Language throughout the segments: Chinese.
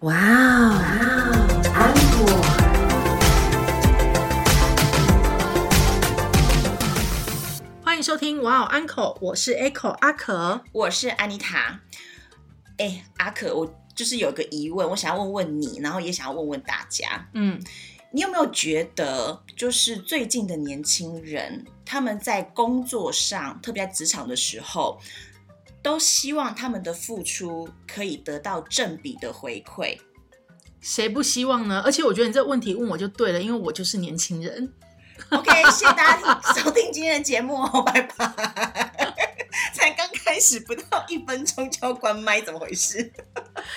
哇哦。欢迎收听哇哦 Uncle，我是 Echo 阿可。我是安妮塔。哎，阿可，我就是有个疑问，我想要问问你，然后也想要问问大家，嗯，你有没有觉得，就是最近的年轻人，他们在工作上，特别在职场的时候，都希望他们的付出可以得到正比的回馈。谁不希望呢？而且我觉得你这个问题问我就对了，因为我就是年轻人。OK，谢谢大家收听今天的节目哦，拜拜。才刚开始不到一分钟就要关麦，怎么回事？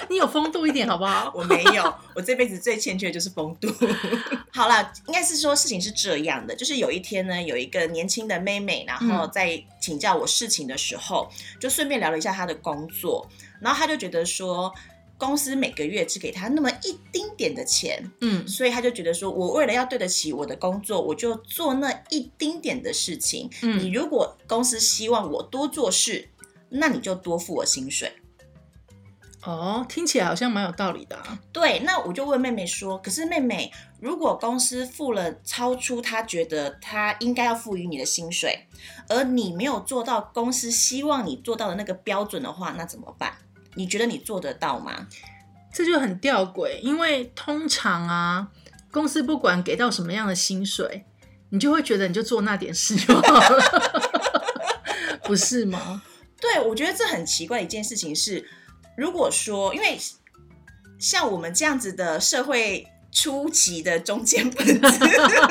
你有风度一点好不好？我没有，我这辈子最欠缺的就是风度。好了，应该是说事情是这样的，就是有一天呢，有一个年轻的妹妹，然后在请教我事情的时候，就顺便聊了一下她的工作，然后她就觉得说。公司每个月只给她那么一丁点的钱，嗯所以她就觉得说，我为了要对得起我的工作，我就做那一丁点的事情。嗯你嗯，如果公司希望我多做事，那你就多付我薪水。哦，听起来好像蛮有道理的、啊。对，那我就问妹妹说，可是妹妹，如果公司付了超出她觉得她应该要赋予你的薪水，而你没有做到公司希望你做到的那个标准的话，那怎么办？你觉得你做得到吗？这就很吊诡，因为通常啊，公司不管给到什么样的薪水，你就会觉得你就做那点事就好了，不是吗？对，我觉得这很奇怪的一件事情是，如果说因为像我们这样子的社会初期的中间分子，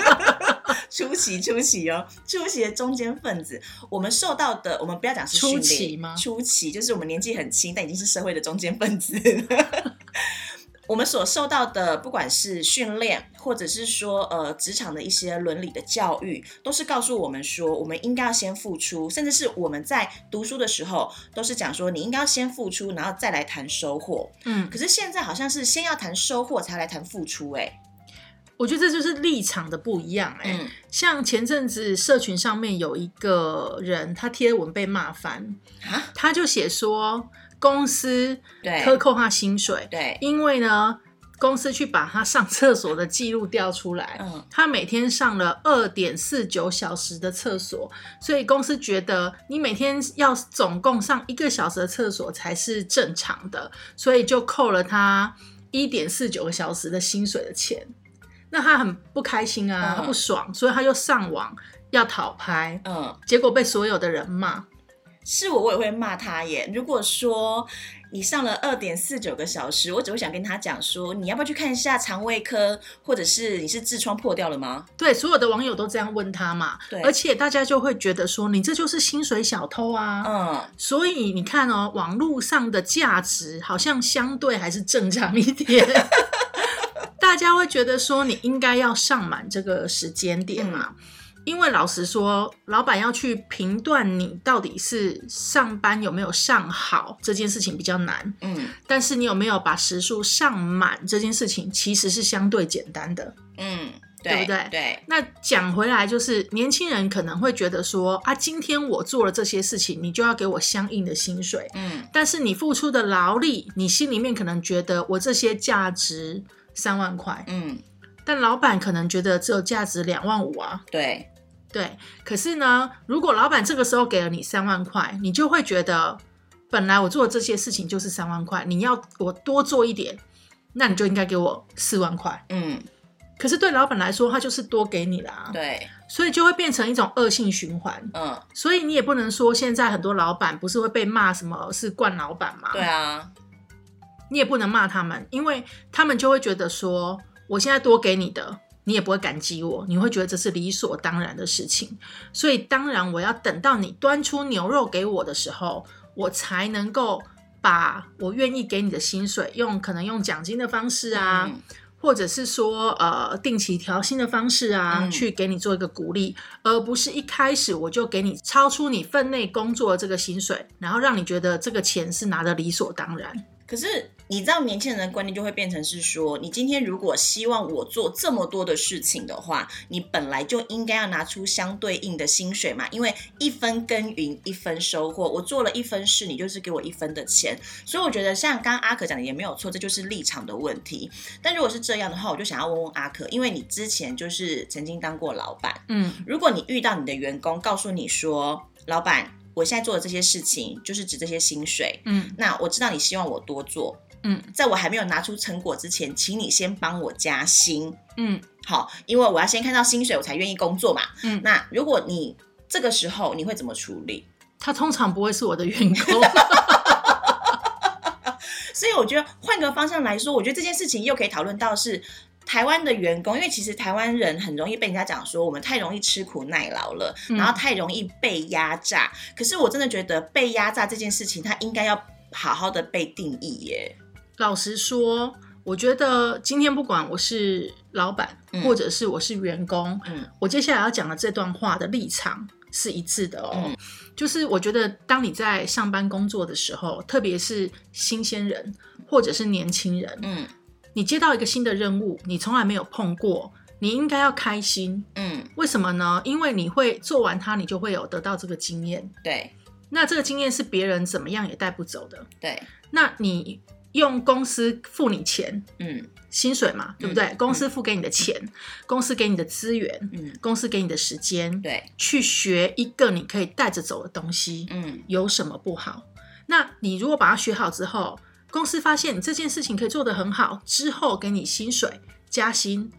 初期初期哦，初期的中间分子，我们受到的，我们不要讲是训初练期吗初期就是我们年纪很轻，但已经是社会的中间分子。我们所受到的，不管是训练，或者是说呃职场的一些伦理的教育，都是告诉我们说，我们应该要先付出，甚至是我们在读书的时候，都是讲说你应该要先付出，然后再来谈收获。嗯，可是现在好像是先要谈收获，才来谈付出、欸，我觉得这就是立场的不一样、哎、嗯。像前阵子社群上面有一个人，他贴文被骂翻，啊，他就写说公司对。克扣他薪水，对，因为呢，公司去把他上厕所的记录调出来，嗯。他每天上了二点四九小时的厕所，所以公司觉得你每天要总共上一个小时的厕所才是正常的，所以就扣了他一点四九个小时的薪水的钱。那他很不开心啊，嗯。他不爽，所以他就上网要讨拍，嗯，结果被所有的人骂。是我我也会骂他耶。如果说你上了二点四九个小时，我只会想跟他讲说，你要不要去看一下肠胃科，或者是你是痔疮破掉了吗？对，所有的网友都这样问他嘛，对而且大家就会觉得说，你这就是薪水小偷啊。嗯，所以你看哦，网络上的价值好像相对还是正常一点，大家会觉得说你应该要上满这个时间点嘛。因为老实说，老板要去评断你到底是上班有没有上好这件事情比较难，嗯。但是你有没有把时数上满这件事情其实是相对简单的。嗯，对不对？对，那讲回来，就是年轻人可能会觉得说啊，今天我做了这些事情，你就要给我相应的薪水。嗯。但是你付出的劳力，你心里面可能觉得我这些价值三万块，嗯，但老板可能觉得只有价值两万五啊。对，对，可是呢，如果老板这个时候给了你三万块，你就会觉得本来我做的这些事情就是三万块，你要我多做一点，那你就应该给我四万块。嗯可是对老板来说，他就是多给你啦，对，所以就会变成一种恶性循环。嗯所以你也不能说现在很多老板不是会被骂什么是惯老板嘛？对啊，你也不能骂他们，因为他们就会觉得说，我现在多给你的，你也不会感激我，你会觉得这是理所当然的事情。所以当然我要等到你端出牛肉给我的时候，我才能够把我愿意给你的薪水用可能用奖金的方式啊。嗯或者是说，呃，定期调薪的方式啊，嗯去给你做一个鼓励，而不是一开始我就给你超出你分内工作的这个薪水，然后让你觉得这个钱是拿的理所当然。可是你知道，年轻人的观念就会变成是说，你今天如果希望我做这么多的事情的话，你本来就应该要拿出相对应的薪水嘛，因为一分耕耘一分收获，我做了一分事，你就是给我一分的钱。所以我觉得像刚刚阿可讲的也没有错，这就是立场的问题。但如果是这样的话，我就想要问问阿可，因为你之前就是曾经当过老板，嗯如果你遇到你的员工告诉你说，老板，我现在做的这些事情就是指这些薪水，嗯那我知道你希望我多做，嗯在我还没有拿出成果之前，请你先帮我加薪，嗯好，因为我要先看到薪水，我才愿意工作嘛。嗯那如果你这个时候你会怎么处理？他通常不会是我的员工。所以我觉得换个方向来说，我觉得这件事情又可以讨论到是台湾的员工，因为其实台湾人很容易被人家讲说我们太容易吃苦耐劳了，嗯然后太容易被压榨。可是我真的觉得被压榨这件事情，它应该要好好的被定义耶。老实说，我觉得今天不管我是老板，嗯或者是我是员工，嗯我接下来要讲的这段话的立场是一致的哦。嗯就是我觉得，当你在上班工作的时候，特别是新鲜人或者是年轻人，嗯你接到一个新的任务，你从来没有碰过，你应该要开心。嗯，为什么呢？因为你会做完它，你就会有得到这个经验。对那这个经验是别人怎么样也带不走的。对，那你用公司付你钱，嗯薪水嘛，对不对？公司付给你的钱，公司给你的资源，嗯公司给你的时间，对，去学一个你可以带着走的东西，嗯有什么不好？那你如果把它学好之后，公司发现你这件事情可以做得很好，之后给你薪水加薪，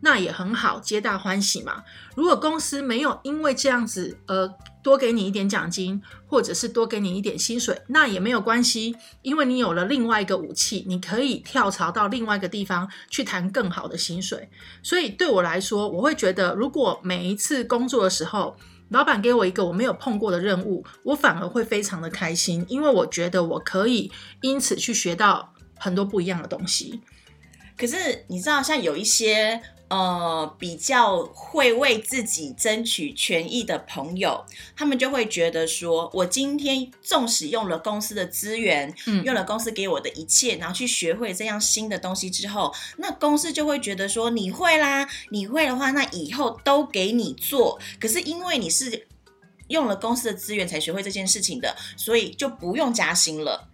那也很好，皆大欢喜嘛。如果公司没有因为这样子而多给你一点奖金，或者是多给你一点薪水，那也没有关系，因为你有了另外一个武器，你可以跳槽到另外一个地方去谈更好的薪水。所以对我来说，我会觉得，如果每一次工作的时候，老板给我一个我没有碰过的任务，我反而会非常的开心，因为我觉得我可以因此去学到很多不一样的东西。可是你知道，像有一些呃比较会为自己争取权益的朋友，他们就会觉得说，我今天纵使用了公司的资源，嗯用了公司给我的一切，然后去学会这样新的东西之后，那公司就会觉得说，你会啦，你会的话，那以后都给你做。可是因为你是用了公司的资源才学会这件事情的，所以就不用加薪了。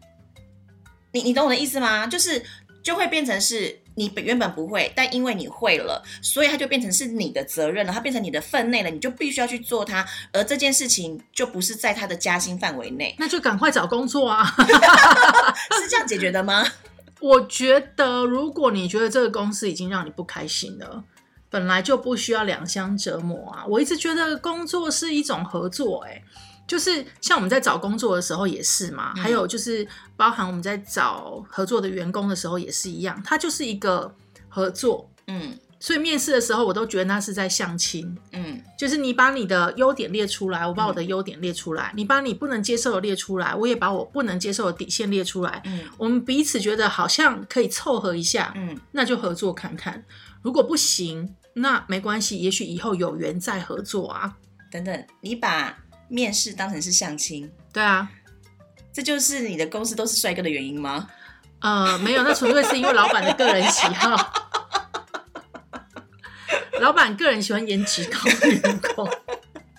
你你懂我的意思吗？就是就会变成是你本原本不会，但因为你会了，所以它就变成是你的责任了，它变成你的分内了，你就必须要去做它，而这件事情就不是在他的加薪范围内，那就赶快找工作啊！是这样解决的吗？我觉得，如果你觉得这个公司已经让你不开心了，本来就不需要两相折磨啊。我一直觉得工作是一种合作、欸，就是像我们在找工作的时候也是嘛，嗯还有就是包含我们在找合作的员工的时候也是一样，它就是一个合作。嗯所以面试的时候，我都觉得那是在相亲，嗯就是你把你的优点列出来，我把我的优点列出来，你把你不能接受的列出来，我也把我不能接受的底线列出来。嗯我们彼此觉得好像可以凑合一下，嗯，那就合作看看。如果不行，那没关系，也许以后有缘再合作啊。等等，你把面试当成是相亲，对啊，这就是你的公司都是帅哥的原因吗？呃，没有，那纯粹是因为老板的个人喜好。老板个人喜欢颜值高的员工，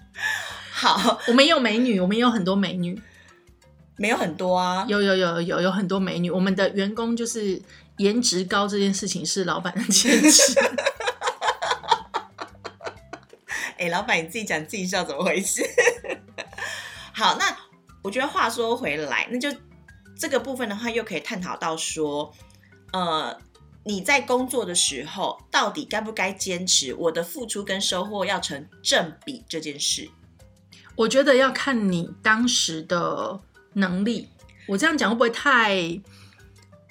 好，我们也有美女，我们也有很多美女，没有很多啊，有有有有有很多美女。我们的员工就是颜值高这件事情是老板的坚持。哎、老板你自己讲自己笑，怎么回事？好，那我觉得话说回来，那就这个部分的话，又可以探讨到说，呃，你在工作的时候，到底该不该坚持我的付出跟收获要成正比这件事？我觉得要看你当时的能力。我这样讲会不会太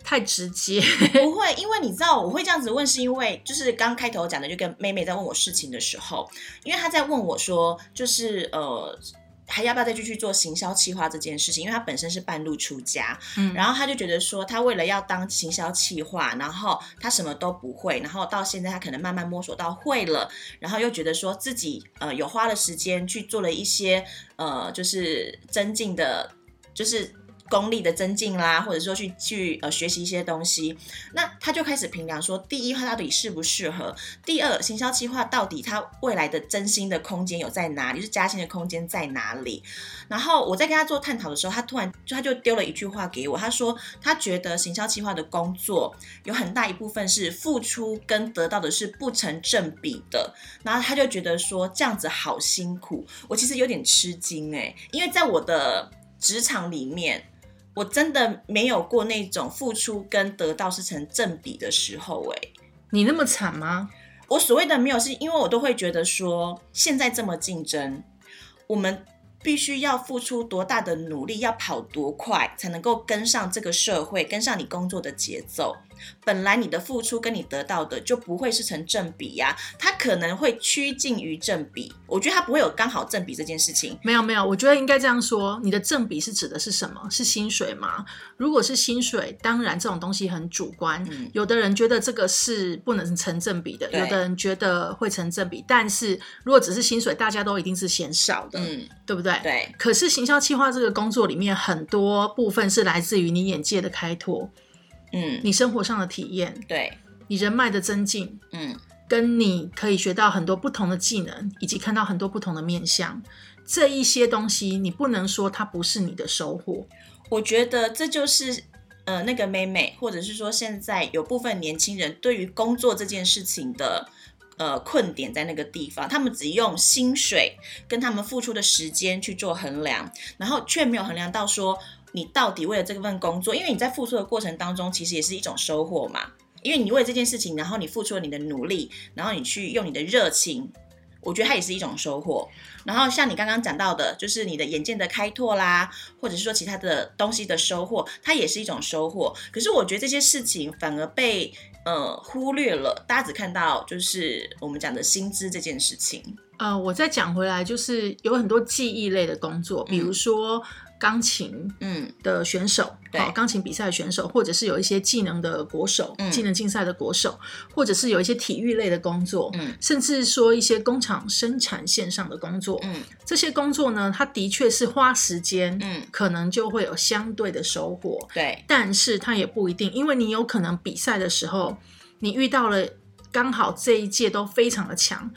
太直接？不会，因为你知道我会这样子问，是因为就是刚开头讲的，就跟妹妹在问我事情的时候，因为她在问我说，就是呃。还要不要再继续做行销企划这件事情？因为他本身是半路出家，嗯，然后他就觉得说，他为了要当行销企划，然后他什么都不会，然后到现在他可能慢慢摸索到会了，然后又觉得说自己呃有花了时间去做了一些呃就是增进的，就是功力的增进啦，或者说去去呃学习一些东西，那他就开始评量说，第一，他到底适不适合；第二，行销计划到底他未来的增薪的空间有在哪里，就是加薪的空间在哪里。然后我在跟他做探讨的时候，他突然就他就丢了一句话给我，他说他觉得行销计划的工作有很大一部分是付出跟得到的是不成正比的，然后他就觉得说这样子好辛苦，我其实有点吃惊哎，因为在我的职场里面。我真的没有过那种付出跟得到是成正比的时候，哎，你那么惨吗？我所谓的没有，是因为我都会觉得说，现在这么竞争，我们必须要付出多大的努力，要跑多快，才能够跟上这个社会，跟上你工作的节奏。本来你的付出跟你得到的就不会是成正比呀，它可能会趋近于正比。我觉得它不会有刚好正比这件事情。没有没有，我觉得应该这样说，你的正比是指的是什么？是薪水吗？如果是薪水，当然这种东西很主观，有的人觉得这个是不能成正比的，有的人觉得会成正比。但是如果只是薪水，大家都一定是嫌少的，嗯，对不对？对。可是行销企划这个工作里面，很多部分是来自于你眼界的开拓。嗯，你生活上的体验，对，你人脉的增进，嗯，跟你可以学到很多不同的技能，以及看到很多不同的面相，这一些东西，你不能说它不是你的收获。我觉得这就是呃，那个妹妹，或者是说现在有部分年轻人对于工作这件事情的呃困点在那个地方，他们只用薪水跟他们付出的时间去做衡量，然后却没有衡量到说。你到底为了这份工作，因为你在付出的过程当中，其实也是一种收获嘛。因为你为这件事情，然后你付出了你的努力，然后你去用你的热情，我觉得它也是一种收获。然后像你刚刚讲到的，就是你的眼界的开拓啦，或者是说其他的东西的收获，它也是一种收获。可是我觉得这些事情反而被呃忽略了，大家只看到就是我们讲的薪资这件事情。呃，我再讲回来，就是有很多记忆类的工作，比如说。钢琴嗯。的选手，好，钢琴比赛的选手，或者是有一些技能的国手，技能竞赛的国手，或者是有一些体育类的工作，嗯，甚至说一些工厂生产线上的工作，嗯，这些工作呢，它的确是花时间，嗯，可能就会有相对的收获，对，但是它也不一定，因为你有可能比赛的时候，你遇到了刚好这一届都非常的强，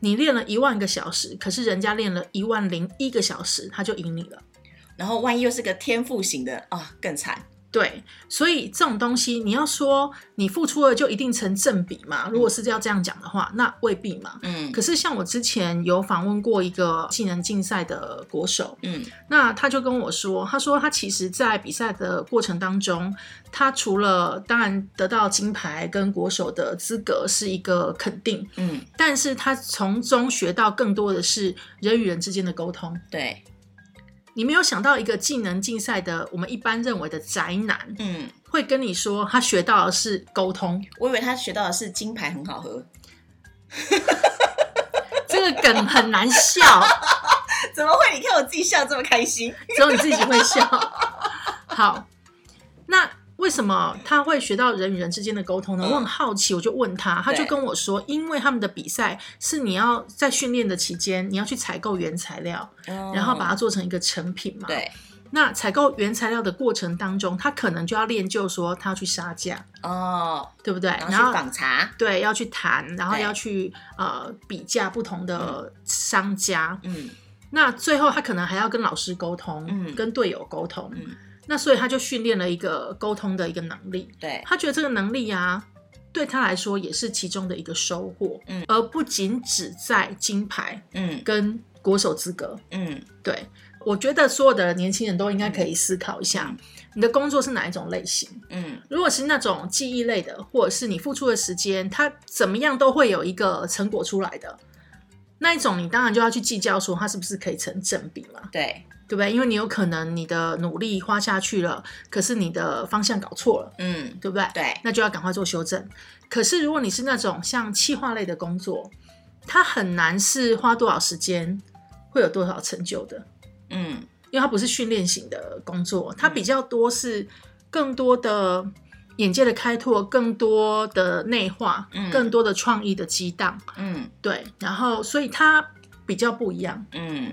你练了一万个小时，可是人家练了一万零一个小时，他就赢你了。然后万一又是个天赋型的啊，更惨。对，所以这种东西你要说你付出了就一定成正比嘛？如果是要这样讲的话，那未必嘛。嗯。可是像我之前有访问过一个技能竞赛的国手，嗯，那他就跟我说，他说他其实在比赛的过程当中，他除了当然得到金牌跟国手的资格是一个肯定，嗯，但是他从中学到更多的是人与人之间的沟通。对。你没有想到一个技能竞赛的，我们一般认为的宅男，嗯，会跟你说他学到的是沟通。我以为他学到的是金牌很好喝。这个梗很难笑，怎么会？你看我自己笑这么开心，只有你自己会笑。好，那。为什么他会学到人与人之间的沟通呢？我很好奇，我就问他，他就跟我说，因为他们的比赛是你要在训练的期间，你要去采购原材料，然后把它做成一个成品嘛。对。那采购原材料的过程当中，他可能就要练就说他要去杀价哦，对不对？然后访查，对，要去谈，然后要去呃比价不同的商家。嗯。那最后他可能还要跟老师沟通，嗯，跟队友沟通，嗯。那所以他就训练了一个沟通的一个能力，对。他觉得这个能力呀，对他来说也是其中的一个收获，嗯，而不仅只在金牌，嗯，跟国手资格，嗯，对，我觉得所有的年轻人都应该可以思考一下，你的工作是哪一种类型，嗯，如果是那种记忆类的，或者是你付出的时间，它怎么样都会有一个成果出来的，那一种你当然就要去计较说它是不是可以成正比嘛，对。对不对？因为你有可能你的努力花下去了，可是你的方向搞错了，嗯，对不对？对，那就要赶快做修正。可是如果你是那种像企划类的工作，它很难是花多少时间会有多少成就的，嗯，因为它不是训练型的工作，它比较多是更多的眼界的开拓，更多的内化，更多的创意的激荡，嗯，对，然后所以它比较不一样，嗯。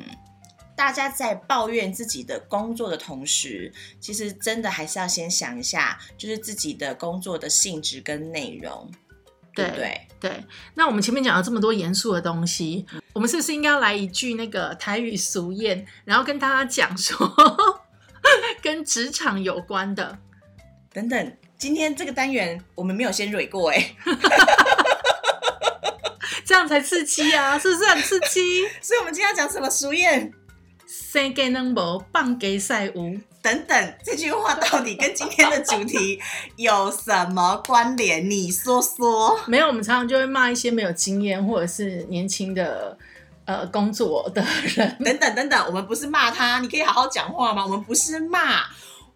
大家在抱怨自己的工作的同时，其实真的还是要先想一下，就是自己的工作的性质跟内容，对不对？对，那我们前面讲了这么多严肃的东西，我们是不是应该要来一句那个台语俗谚，然后跟大家讲说 跟职场有关的？等等，今天这个单元我们没有先蕊过哎，这样才刺激啊，是不是很刺激？所以我们今天要讲什么俗谚？生给能无，棒给赛无。等等，这句话到底跟今天的主题有什么关联？你说说。没有，我们常常就会骂一些没有经验或者是年轻的呃工作的人。等等等等，我们不是骂他，你可以好好讲话吗？我们不是骂，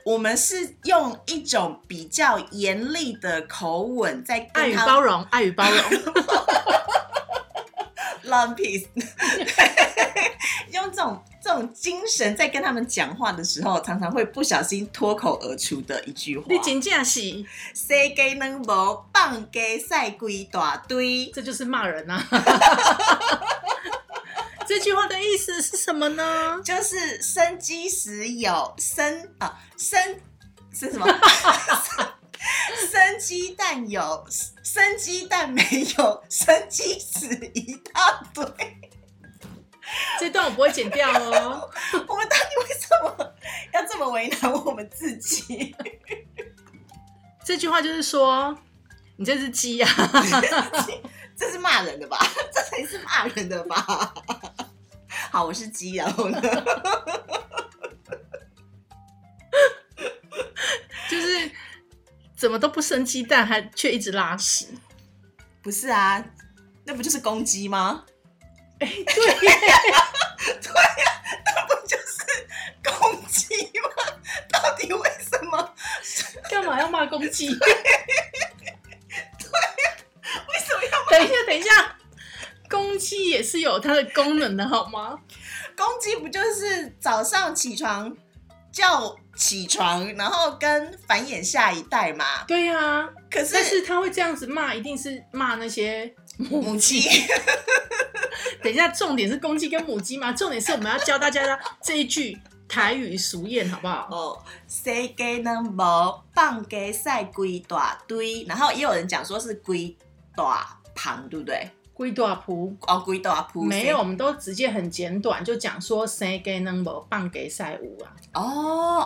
我们是用一种比较严厉的口吻在爱与包容，爱与包容。love peace，用这种这种精神在跟他们讲话的时候，常常会不小心脱口而出的一句话。你真正是，世界能无放鸡赛龟大堆，这就是骂人啊！这句话的意思是什么呢？就是生鸡时有生啊生是什么？生鸡蛋有生鸡蛋没有生鸡屎一大堆。这段我不会剪掉哦。我们到底为什么要这么为难我们自己？这句话就是说，你这只鸡啊，这是骂人的吧？这才是骂人的吧？好，我是鸡，然后呢？就是怎么都不生鸡蛋，还却一直拉屎。不是啊，那不就是公鸡吗？对，对呀、那不就是公鸡吗？到底为什么？干嘛要骂公鸡？对呀为什么要等一下，等一下，公鸡也是有它的功能的，好吗？公鸡？不就是早上起床叫起床，然后跟繁衍下一代嘛？对呀、可是但是他会这样子骂，一定是骂那些母母鸡。鸡。等一下，重点是公鸡跟母鸡吗？重点是我们要教大家的这一句台语俗谚，好不好？哦，世界呢无放鸡赛龟大堆，然后也有人讲说是龟大旁，对不对？龟大铺哦，龟大铺没有，我们都直接很简短，就讲说生给能无棒给赛舞啊。哦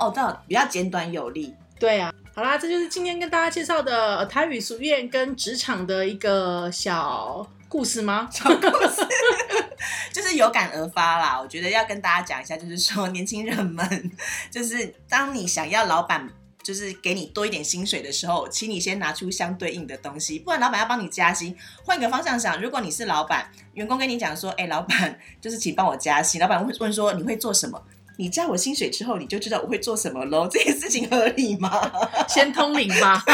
哦，这样比较简短有力。对啊，好啦，这就是今天跟大家介绍的台语俗谚跟职场的一个小故事吗？小故事 就是有感而发啦，我觉得要跟大家讲一下，就是说年轻人们，就是当你想要老板就是给你多一点薪水的时候，请你先拿出相对应的东西，不然老板要帮你加薪。换个方向想，如果你是老板，员工跟你讲说，哎、老板就是请帮我加薪，老板会问说你会做什么？你加我薪水之后，你就知道我会做什么喽。这件事情合理吗？先通灵吧。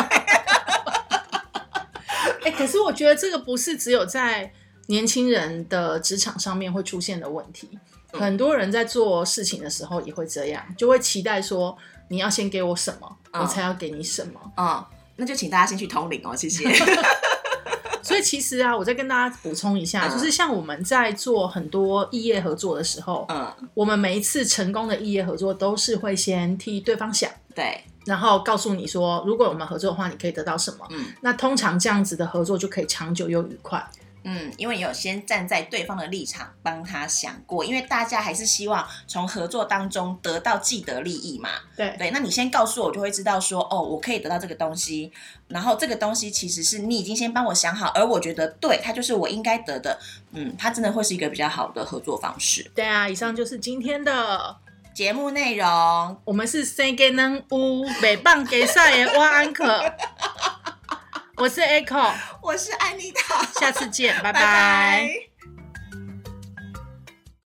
哎、可是我觉得这个不是只有在年轻人的职场上面会出现的问题，嗯很多人在做事情的时候也会这样，就会期待说你要先给我什么，嗯我才要给你什么。嗯，那就请大家先去通灵哦，谢谢。所以其实啊，我再跟大家补充一下，嗯就是像我们在做很多异业合作的时候，嗯，我们每一次成功的异业合作都是会先替对方想。对，然后告诉你说，如果我们合作的话，你可以得到什么？嗯那通常这样子的合作就可以长久又愉快。嗯，因为有先站在对方的立场帮他想过，因为大家还是希望从合作当中得到既得利益嘛。对对，那你先告诉我，我就会知道说，哦，我可以得到这个东西，然后这个东西其实是你已经先帮我想好，而我觉得对，它就是我应该得的。嗯，它真的会是一个比较好的合作方式。对啊，以上就是今天的，节目内容，我们是 C 给能屋北棒给赛的挖安可，我是 Echo，我是安妮塔，下次见，拜拜。拜